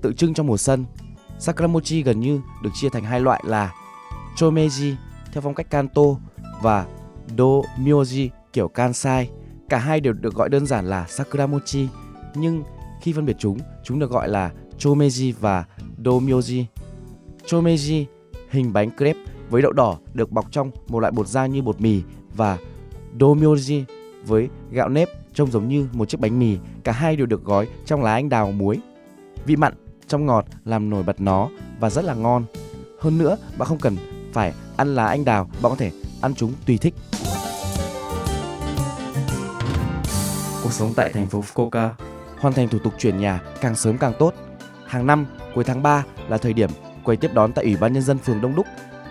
tượng trưng cho mùa xuân. Sakuramochi gần như được chia thành hai loại là Chomeji theo phong cách Kanto và Domyoji kiểu Kansai. Cả hai đều được gọi đơn giản là Sakuramochi, nhưng khi phân biệt chúng, chúng được gọi là Chomeji và Domyoji. Chomeji hình bánh crepe với đậu đỏ được bọc trong một loại bột da như bột mì và Domyoji với gạo nếp trông giống như một chiếc bánh mì. Cả hai đều được gói trong lá anh đào muối. Vị mặn trong ngọt làm nổi bật nó và rất là ngon. Hơn nữa, bạn không cần phải ăn lá anh đào, bạn có thể ăn chúng tùy thích. Cuộc sống tại thành phố Fukuoka. Hoàn thành thủ tục chuyển nhà càng sớm càng tốt. Hàng năm, cuối tháng 3 là thời điểm quầy tiếp đón tại Ủy ban nhân dân phường Đông Đúc.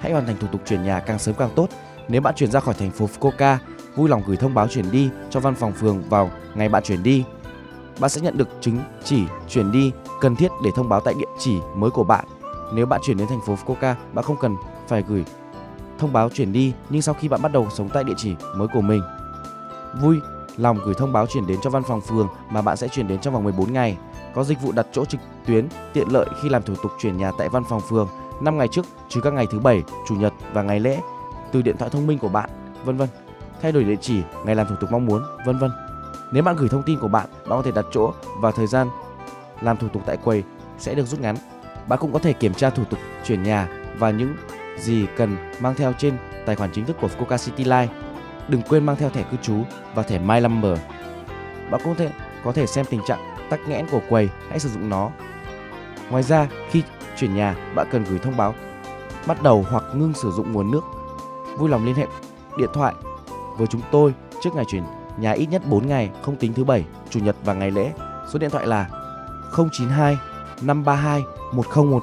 Hãy hoàn thành thủ tục chuyển nhà càng sớm càng tốt. Nếu bạn chuyển ra khỏi thành phố Fukuoka, vui lòng gửi thông báo chuyển đi cho văn phòng phường vào ngày bạn chuyển đi. Bạn sẽ nhận được chứng chỉ chuyển đi cần thiết để thông báo tại địa chỉ mới của bạn. Nếu bạn chuyển đến thành phố Fukuoka, bạn không cần phải gửi thông báo chuyển đi, nhưng sau khi bạn bắt đầu sống tại địa chỉ mới của mình, vui lòng gửi thông báo chuyển đến cho văn phòng phường mà bạn sẽ chuyển đến trong vòng 14 ngày. Có dịch vụ đặt chỗ trực tuyến tiện lợi khi làm thủ tục chuyển nhà tại văn phòng phường 5 ngày trước trừ các ngày thứ bảy, chủ nhật và ngày lễ từ điện thoại thông minh của bạn, vân vân. Thay đổi địa chỉ, ngày làm thủ tục mong muốn, vân vân. Nếu bạn gửi thông tin của bạn, bạn có thể đặt chỗ và thời gian làm thủ tục tại quầy sẽ được rút ngắn. Bạn cũng có thể kiểm tra thủ tục chuyển nhà và những gì cần mang theo trên tài khoản chính thức của Fukuoka City Line. Đừng quên mang theo thẻ cư trú và thẻ My Number. Bạn cũng thể có thể xem tình trạng tắc nghẽn của quầy, hãy sử dụng nó. Ngoài ra, khi chuyển nhà, bạn cần gửi thông báo bắt đầu hoặc ngưng sử dụng nguồn nước. Vui lòng liên hệ điện thoại với chúng tôi trước ngày chuyển nhà ít nhất 4 ngày, không tính thứ bảy, chủ nhật và ngày lễ. Số điện thoại là 092 532 1010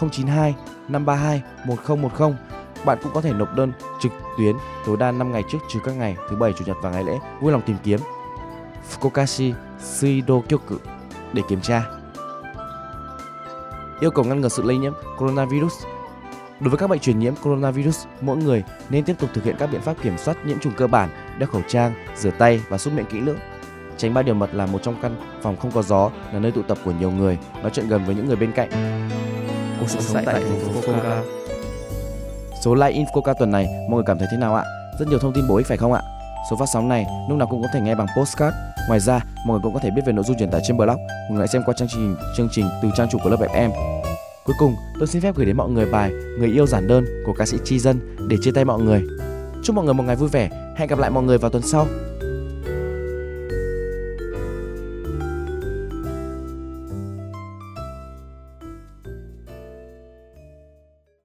092 532 1010. Bạn cũng có thể nộp đơn trực tuyến tối đa 5 ngày trước trừ các ngày thứ bảy, chủ nhật và ngày lễ. Vui lòng tìm kiếm Fukokashi Suidokyoku để kiểm tra. Yêu cầu ngăn ngừa sự lây nhiễm coronavirus Đối với các bệnh truyền nhiễm coronavirus, mỗi người nên tiếp tục thực hiện các biện pháp kiểm soát nhiễm trùng cơ bản, đeo khẩu trang, rửa tay và súc miệng kỹ lưỡng. Tránh ba điều mật là một trong căn phòng không có gió, là nơi tụ tập của nhiều người, nói chuyện gần với những người bên cạnh. Cuộc sống tại thành phố Fukuoka. Số like in Fukuoka tuần này mọi người cảm thấy thế nào ạ? Rất nhiều thông tin bổ ích phải không ạ? Số phát sóng này lúc nào cũng có thể nghe bằng postcard. Ngoài ra, mọi người cũng có thể biết về nội dung truyền tải trên blog. Mọi người hãy xem qua chương trình chương trình từ trang chủ của lớp FM. Cuối cùng, tôi xin phép gửi đến mọi người bài Người yêu giản đơn của ca sĩ Chi Dân để chia tay mọi người. Chúc mọi người một ngày vui vẻ. Hẹn gặp lại mọi người vào tuần sau.